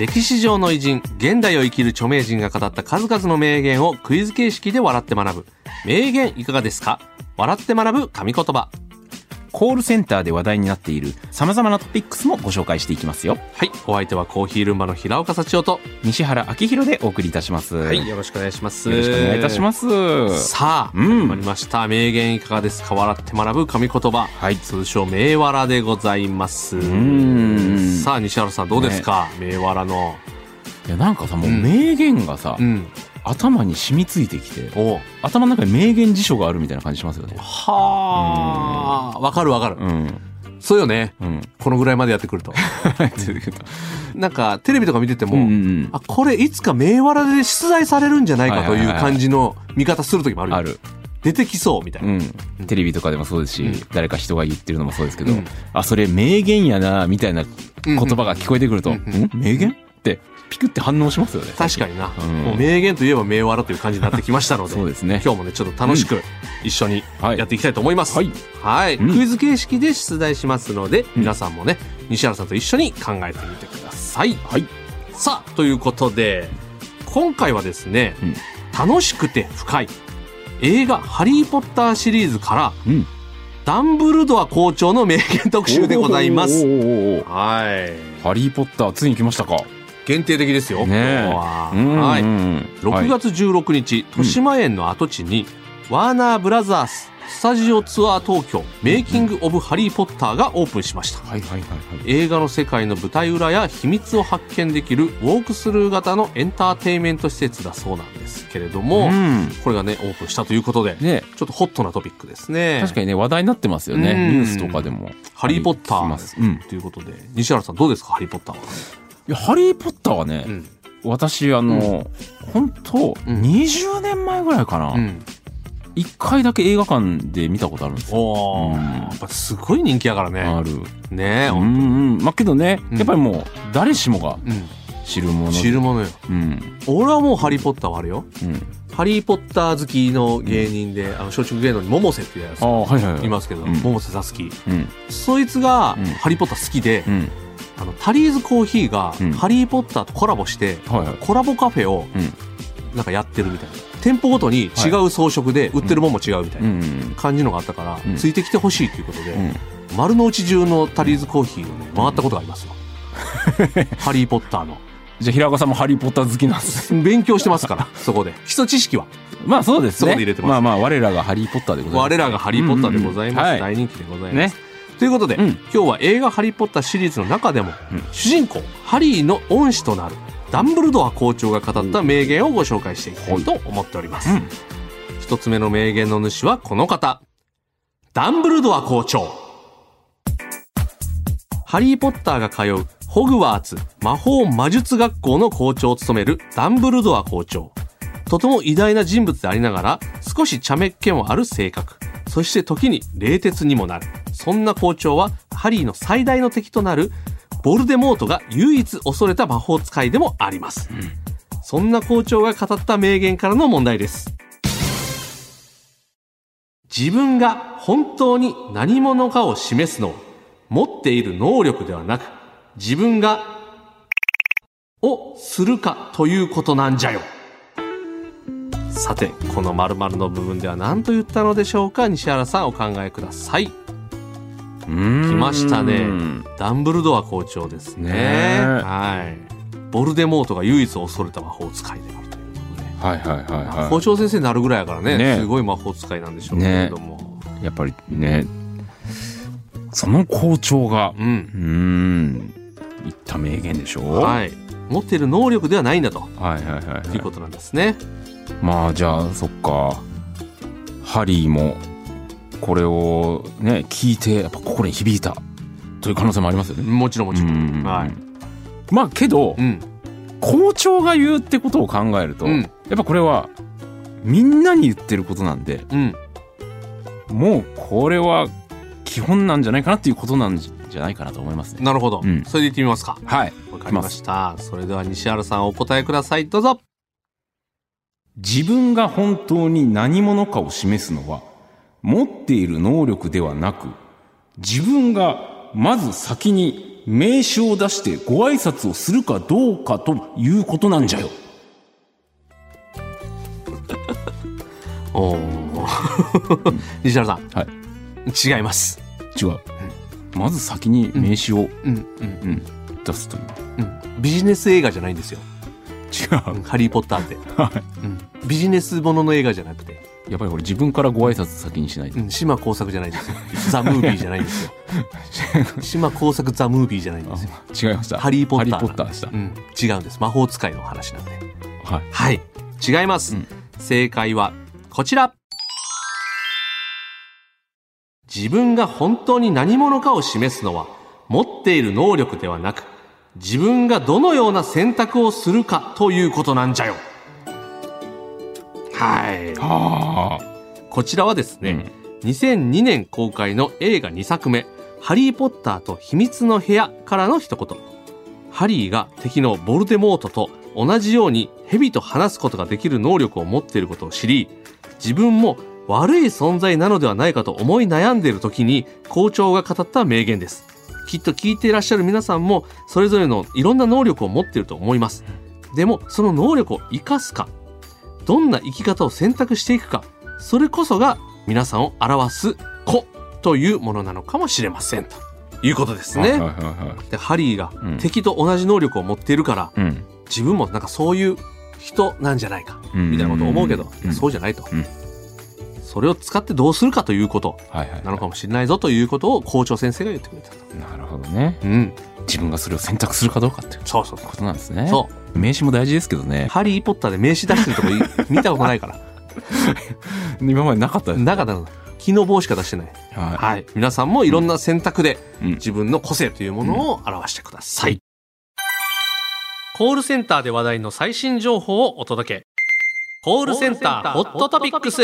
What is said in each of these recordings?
歴史上の偉人現代を生きる著名人が語った数々の名言をクイズ形式で笑って学ぶ。名言いかがですか？笑って学ぶ神言葉。コールセンターで話題になっている様々なトピックスもご紹介していきますよ。はい。お相手はコーヒールンバの平岡幸男と西原明宏でお送りいたします。はいよろしくお願いします。よろしくお願いいたします。さあ、うん。始まりました。名言いかがですか笑って学ぶ神言葉、はい。通称名わらでございます。ん。さあ西原さんどうですか、名わらの。いやなんかさもううん。名言がさ、うん頭に染みついてきてお。頭の中に名言辞書があるみたいな感じしますよね。はあ。わかるわかる、うん。そうよね。うん。このぐらいまでやってくると。なんかテレビとか見てても、うんうんあこれいつか名わらで出題されるんじゃないかというはいはいはいはい感じの見方する時もあるよ。ある。出てきそうみたいな、うん、テレビとかでもそうですし、うん。誰か人が言ってるのもそうですけど、うん。あそれ名言やなみたいな言葉が聞こえてくると、うん？名言？ってピクって反応しますよね確かにな、うん。もう名言といえば名わらという感じになってきましたのでそうですね。今日もねちょっと楽しく一緒にはい。やっていきたいと思います、はい。はい、うん。クイズ形式で出題しますので、皆さんもね西原さんと一緒に考えてみてください。はい。さあということで今回はですね、うん。楽しくて深い映画「ハリー・ポッター」シリーズからうん。ダンブルドア校長の名言特集でございます。はい。ハリーポッターついに来ましたか限定的ですよ、ねは、うんはい。うん6月16日、豊島園の跡地に、ワーナーブラザーススタジオツアー東京メイキング・オブ・ハリー・ポッターがオープンしました。はいはいはいはい。映画の世界の舞台裏や秘密を発見できるウォークスルー型のエンターテインメント施設だそうなんですけれども、うん。これがねオープンしたということで、ねちょっとホットなトピックですね。確かにね話題になってますよねうん。ニュースとかでも。ハリー・ポッターということで西原さんどうですかハリー・ポッターは、いやハリー・ポッターはね、うん私あの、本当うん20年前ぐらいかな、うん、一回だけ映画館で見たことあるんですよ。うんやっぱすごい人気やからねある。ねえ、うん。まあけどね、うんやっぱりもう誰しもがうん知るもの。知るものようん。俺はもうハリー・ポッターはあるようん。ハリー・ポッター好きの芸人で、あの松竹芸能に百瀬っていうやつはいはいはい。いますけど、うん百瀬さすきうん。そいつがうんハリー・ポッター好きで、うん。あのタリーズコーヒーがうんハリー・ポッターとコラボして、はいはい。コラボカフェをうん。なんかやってるみたいな店舗ごとに違う装飾で売ってるもんも違うみたいなうん。感じのがあったから、うんついてきてほしいということで、うん。丸の内中のタリーズコーヒーをね回ったことがありますよ、ハリー・ポッターのじゃあ平岡さんもハリー・ポッター好きなんです。勉強してますからそこで基礎知識はまあそうですね。そこで入れてますまあまあ我らがハリー・ポッターでございます。我らがハリー・ポッターでございます、大人気でございます、ね。ということで、うん。今日は映画「ハリー・ポッター」シリーズの中でも、うん。主人公ハリーの恩師となるダンブルドア校長が語った名言をご紹介していきたいと思っております、うん。一つ目の名言の主はこの方。ダンブルドア校長。ハリー・ポッターが通うホグワーツ魔法魔術学校の校長を務めるダンブルドア校長。とても偉大な人物でありながら少し茶目っ気もある性格。そして時に冷徹にもなるそんな校長はハリーの最大の敵となるボルデモートが唯一恐れた魔法使いでもあります、そんな校長が語った名言からの問題です。自分が本当に何者かを示すのは持っている能力ではなく自分がをするかということなんじゃよ。さてこの〇〇の部分では何と言ったのでしょうか？西原さんお考えください来ましたね。ダンブルドア校長ですね。ね。えはい。ボルデモートが唯一恐れた魔法使いであるということで。はいはいはいは校長先生になるぐらいやからねね。すごい魔法使いなんでしょうけれども、い。やっぱりね、その校長が、うん。うーん、言った名言でしょ？はい。持っている能力ではないんだと。はいはいはいはい。いうことなんですね、まあじゃあそっか。ハリーもこれをね聞いてやっぱ心に響いたという可能性もありますよね。もちろんもちろん、うんはいまあけどうん校長が言うってことを考えると、うんやっぱこれはみんなに言ってることなんでうん。もうこれは基本なんじゃないかなっていうことなんじゃないかなと思いますねなるほど。うんそれでいってみますか。はいわかりました。それでは西原さんお答えください。どうぞ。自分が本当に何者かを示すのは持っている能力ではなく自分がまず先に名刺を出してご挨拶をするかどうかということなんじゃよ おー 西原さん。はい違います。違うまず先に名刺を、うん、うん、うん出すといううん。ビジネス映画じゃないんですよ。違うハリーポッターって。うん。ビジネスものの映画じゃなくて、やっぱりこれ自分からご挨拶先にしないと、うん、島工作じゃないんですよ。ザ・ムービーじゃないんですよ。島工作ザ・ムービーじゃないんですよ。あ違いましたハリーポッター。ッターでした、うん。違うんです。魔法使いの話なんで。はいはい。違います。うん正解はこちら。自分が本当に何者かを示すのは持っている能力ではなく自分がどのような選択をするかということなんじゃよ。はい。はあこちらはですね、2002年公開の映画2作目、ハリー・ポッターと秘密の部屋からの一言。ハリーが敵のボルデモートと同じように蛇と話すことができる能力を持っていることを知り、自分も悪い存在なのではないかと思い悩んでいる時に校長が語った名言です。きっと聞いていらっしゃる皆さんもそれぞれのいろんな能力を持っていると思います。でもその能力を活かすか、どんな生き方を選択していくか、それこそが皆さんを表す子というものなのかもしれませんということですね。はいはいはいはい。でハリーがうん。敵と同じ能力を持っているから、うん。自分もなんかそういう人なんじゃないかみたいなことを思うけど、うん。そうじゃないと、うん。それを使ってどうするかということなのかもしれないぞということを校長先生が言ってくれたと。なるほどね。うん、自分がそれを選択するかどうかっていうそうそうそう。ことなんですね。そう。名刺も大事ですけどねハリー・ポッターで名刺出してるとこい 見たことないから。今までなかったですなかったの。木の棒しか出してない。ははい。皆さんもいろんな選択でい、うん自分の個性というものを表してください。コールセンターで話題の最新情報をお届け。コールセンターホットトピックス。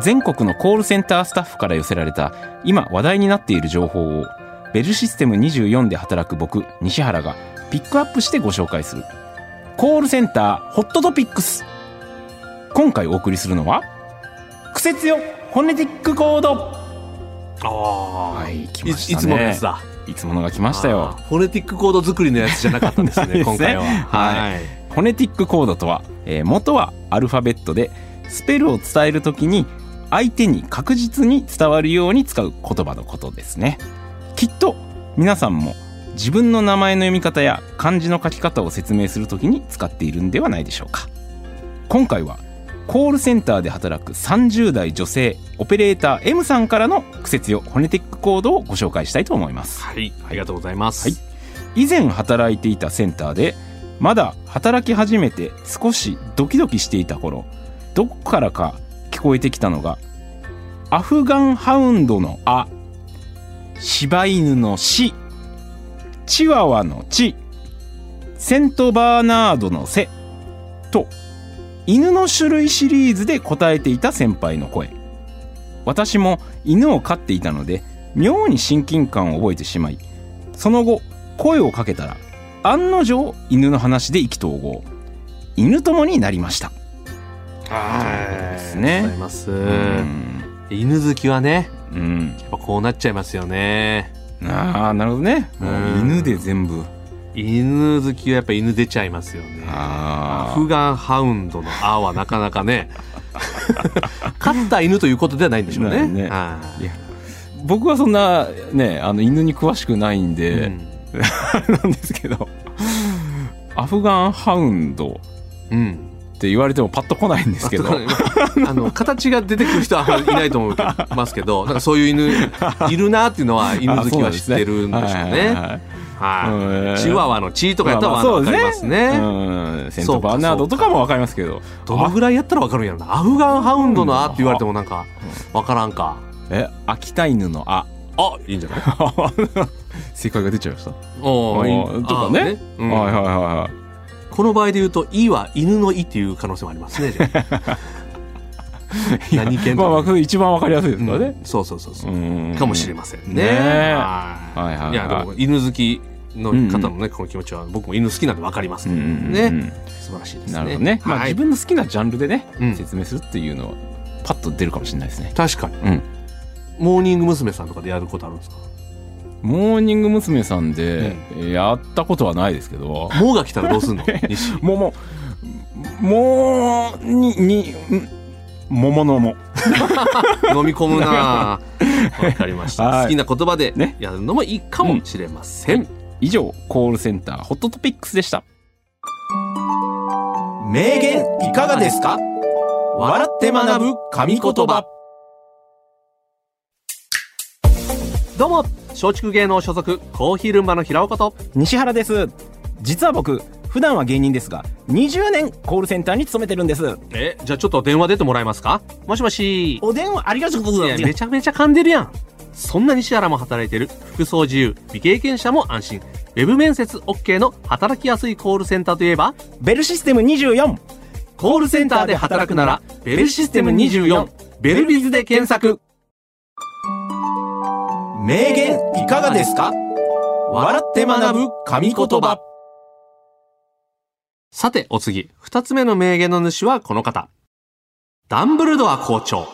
全国のコールセンタースタッフから寄せられた今話題になっている情報をベルシステム24で働く僕西原がピックアップしてご紹介する。コールセンターホットトピックス。今回お送りするのはクセ強フォネティックコード。ああ、はい来ましたね。いつものやつだ。いつものが来ましたよ。あー。フォネティックコード作りのやつじゃなかったんですね、ね。今回は。はい。フォネティックコードとは、えー元はアルファベットでスペルを伝えるときに相手に確実に伝わるように使う言葉のことですね。きっと皆さんも自分の名前の読み方や漢字の書き方を説明するときに使っているんではないでしょうか。今回はコールセンターで働く30代女性オペレーター M さんからの苦節よホネティックコードをご紹介したいと思います。はい、ありがとうございます。はい。以前働いていたセンターでまだ働き始めて少しドキドキしていた頃どこからか聞こえてきたのがアフガンハウンドの「あ」柴犬の「し」チワワの「ち」セントバーナードの「せ」と。犬の種類シリーズで答えていた先輩の声。私も犬を飼っていたので妙に親近感を覚えてしまいその後声をかけたら案の定犬の話で意気投合。犬友になりました。はい。ですね。ございます。うん。犬好きはね、うん。やっぱこうなっちゃいますよね。ああなるほどね。もううん犬で全部。犬好きはやっぱ犬出ちゃいますよね。アあフガンハウンドの「あ」はなかなかね。飼った犬ということではないんでしょうね。ね。僕はそんなねあの犬に詳しくないんいで、なんですけど。アフガンハウンド。うんうんって言われてもパッと来ないんですけど。あの形が出てくる人はいないと思いますけど なんかそういう犬いるなっていうのは犬好きは知ってるんでしょうね。はい。チワワの「チ」とかやったらまあまあわかりますね。うん。セントバーナードとかもわかりますけど。どのぐらいやったらわかるんやろな。アフガンハウンドの「あ」って言われてもなんかわからんか。え秋田犬の「あ。あいいんじゃない」正解が出ちゃいました。おーあーとかね。あーうん。はいはいはいはい。この場合で言うと「い」は犬の「い」っていう可能性もありますね 何犬とまあ一番わかりやすいですからね。うん。そうそうそうそう、うん。かもしれませんね。ねえ。はい。はいはいはい。いやでも犬好きの方のね、この気持ちは僕も犬好きなんで分かりますうんうんうんね素晴らしいですね。なるほどね。まあ、はい自分の好きなジャンルでね、うん。説明するっていうのは、パッと出るかもしれないですね。確かに。うん。モーニング娘。さんとかでやることあるんですか？モーニング娘。さんで、やったことはないですけど、もうが来たらどうすんの？西。もうもう、もう、に、に、ん？桃のも。飲み込むな わかりました、はい。好きな言葉でね。やるのもいいかもしれません、以上、コールセンターホットトピックスでした。名言いかがですか？笑って学ぶ神言葉。どうも松竹芸能所属コーヒールンバの平岡と。西原です。実は僕普段は芸人ですが20年コールセンターに勤めてるんです。えじゃあちょっと電話出てもらえますか？もしもし。お電話ありがとうございます。めちゃめちゃ噛んでるやん。そんな西原も働いてる。服装自由未経験者も安心。ウェブ面接 OK の働きやすいコールセンターといえば？ベルシステム24コールセンターで働くならベルシステム24ベルビズで検索名言いかがですか？笑って学ぶ神言葉さてお次二つ目の名言の主はこの方ダンブルドア校長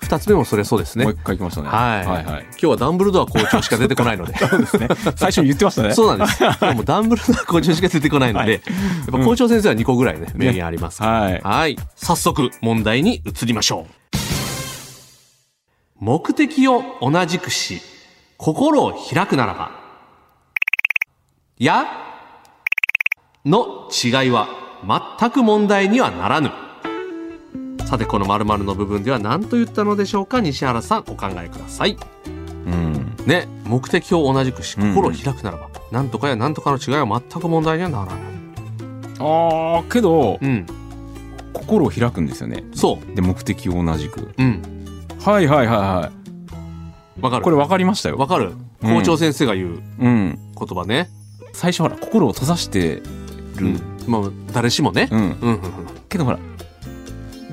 二つ目もそれそうですねもう一回行きましたね。はい、はいはい。今日はダンブルドア校長しか出てこないので そうですね。最初に言ってましたね。そうなんです。今日もダンブルドア校長しか出てこないので、はいやっぱ校長先生は2個ぐらいね、名言あります。はい。はい。早速、問題に移りましょう。目的を同じくし、心を開くならば、や、の違いは全く問題にはならぬ。さて、この〇〇の部分では何と言ったのでしょうか？西原さん、お考えください。うん。ね、目的を同じくし、うん心を開くならば、なんとかやなんとかの違いは全く問題にはならない。ああ、けど、うん。心を開くんですよね。そで、目的を同じく。う。うん。はいはいはいはい。わかるこれ分かりましたよ。わかるうん校長先生が言ううん。言葉ね。最初ほら、心を閉ざしてる。うん。まあ、誰しもね。うん。うん、うん、うん。けどほら、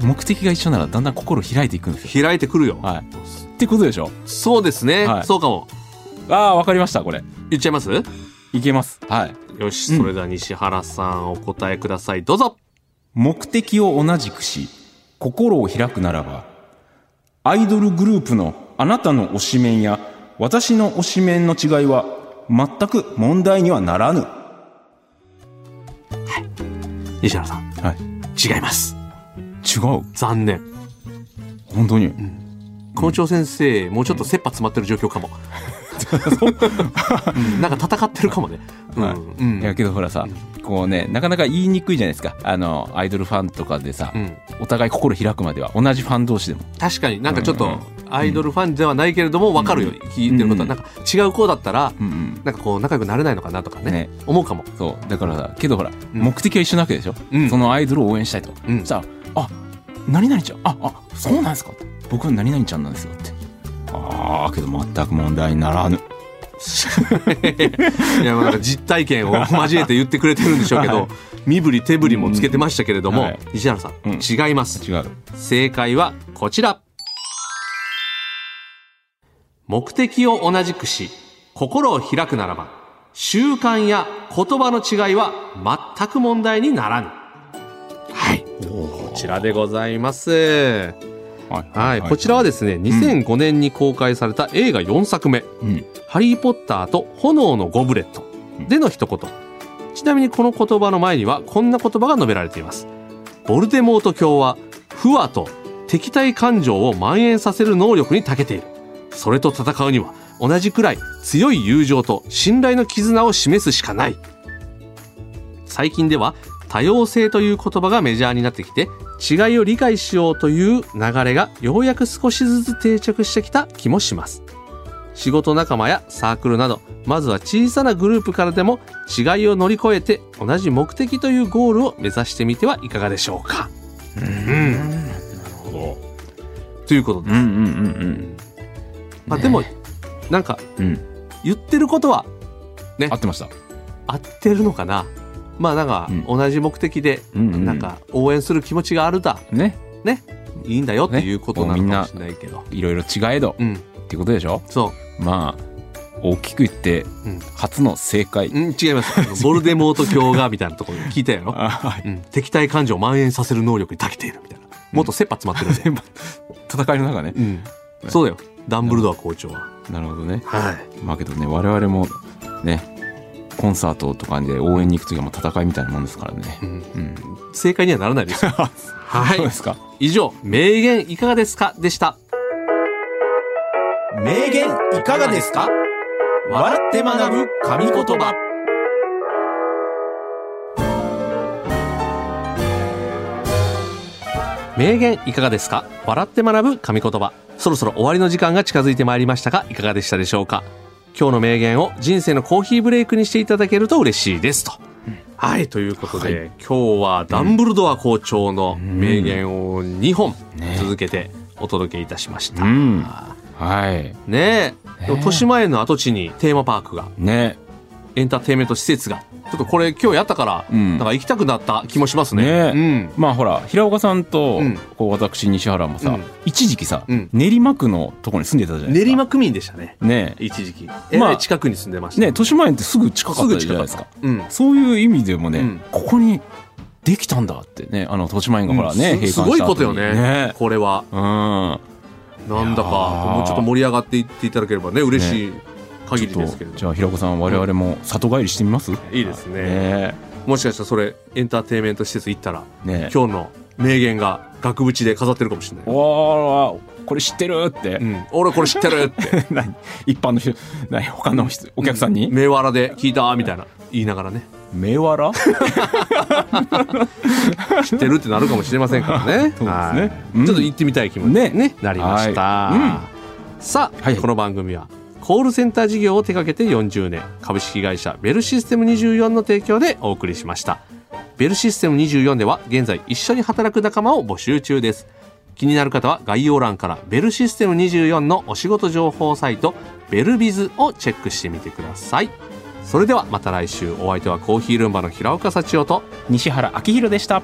目的が一緒ならだんだん心開いていくんですよ。開いてくるよ。はい。ってことでしょそうですね。はいそうかも。ああ、分かりました、これ。言っちゃいます？いけます。はい。よし、うんそれでは西原さんお答えください。どうぞ。目的を同じくし、心を開くならば、アイドルグループのあなたの推しメンや私の推しメンの違いは全く問題にはならぬ。西原さん。はい。違います。違う。残念。本当に。校長先生、もうちょっと切羽詰まってる状況かも。うん。なんか戦ってるかもね。うん。はいやけどほらさ、こうね、なかなか言いにくいじゃないですか。あの、アイドルファンとかでさ、うん。お互い心開くまでは。同じファン同士でも。確かに。なんかちょっとアイドルファンではないけれども分かるよ、聞いてること。は、うん。なんか違う子だったら。なんかこう仲良くなれないのかなとかね。ね。思うかも、そう。だからさ、けどほら、うん。目的は一緒なわけでしょ、うん。そのアイドルを応援したいと。うん。さあ、あ、何々ちゃん、あ、あ、そうなんですか僕は何々ちゃんなんですよって。ああ、けど全く問題にならぬ。いやまあなんか実体験を交えて言ってくれてるんでしょうけど、はい。身振り手振りもつけてましたけれども、うん。はい。西原さん、うん。違います。違う。正解はこちら。目的を同じくし心を開くならば習慣や言葉の違いは全く問題にならぬ。はい。こちらでございますはい。はい、こちらはですね、2005年に公開された映画4作目、うん。ハリー・ポッターと炎のゴブレットでの一言。ちなみにこの言葉の前にはこんな言葉が述べられています。ボルデモート教は、不和と敵対感情を蔓延させる能力に長けている。それと戦うには、同じくらい強い友情と信頼の絆を示すしかない。最近では多様性という言葉がメジャーになってきて違いを理解しようという流れがようやく少しずつ定着してきた気もします。仕事仲間やサークルなどまずは小さなグループからでも違いを乗り越えて同じ目的というゴールを目指してみてはいかがでしょうか。うん。なるほど。ということでうんうんうんうん。まあ、でもなんかうん。言ってることは合ってました。合ってるのかなまあなんかうん。同じ目的でなんか応援する気持ちがあるだ。ね。ね。いいんだよっていうことなのねかもしれないけど、いろいろ違えど。うん。っていうことでしょ？そまあ大きく言って初の正解。うん、違います。ボルデモート教がみたいなところで聞いたやろ、あはい。うん、敵対感情を蔓延させる能力に長けているみたいな。もっと切羽詰まってるんで、戦いの中ね。うん、そうだよ。ダンブルドア校長は、なるほどね。はい。まあけどね我々もねコンサートとかで応援に行く時はもう戦いみたいなもんですからね。うん、うん。正解にはならないです。よ はい。そうですか。以上名言いかがですか？でした名言いかがですか？笑って学ぶ神言葉。名言いかがですか？笑って学ぶ神言葉。そろそろ終わりの時間が近づいてまいりましたがいかがでしたでしょうか？今日の名言を人生のコーヒーブレイクにしていただけると嬉しいですと、はいということで、今日はダンブルドア校長の名言を2本ね。続けてお届けいたしました、うん。はい。ねえ、でも豊島園の跡地にテーマパークが。ね。エンターテインメント施設がちょっとこれ今日やったから、うん。なんか行きたくなった気もしますね。ね。まあほら平岡さんとうん。こう私西原もさ、うん。一時期さ、うん。練馬区のところに住んでたじゃうなんいですか。練馬区民でしたね。ね。一時期。まあえらい近くに住んでました。ね豊島園ってすぐ近かすったじゃないですか。うん。そういう意味でもね、うん。ここにできたんだってねあの豊島園がほらね、うん。閉館した後に。すごいことよねね。これは。うん。なんだかいやー。もうちょっと盛り上がっていっていただければね嬉しい限りですけれどとじゃあ平子さん我々も里帰りしてみます、いいですね。ね。もしかしたらそれエンターテインメント施設行ったらね。今日の名言が額縁で飾ってるかもしれない、おーこれ知ってるって、うん、俺これ知ってるって。何？一般の人何？他の人お客さんに、目わらで聞いたみたいな。言いながらね。目わら知ってるってなるかもしれませんからね。そうですね。はい。うん。ちょっと行ってみたい気もね。ねなりました、はさあ、はい。この番組はコールセンター事業を手掛けて40年。株式会社ベルシステム24の提供でお送りしました。ベルシステム24では現在一緒に働く仲間を募集中です。気になる方は概要欄からベルシステム24のお仕事情報サイトベルビズをチェックしてみてください。それではまた来週。お相手はコーヒールンバの平岡幸男と西原明宏でした。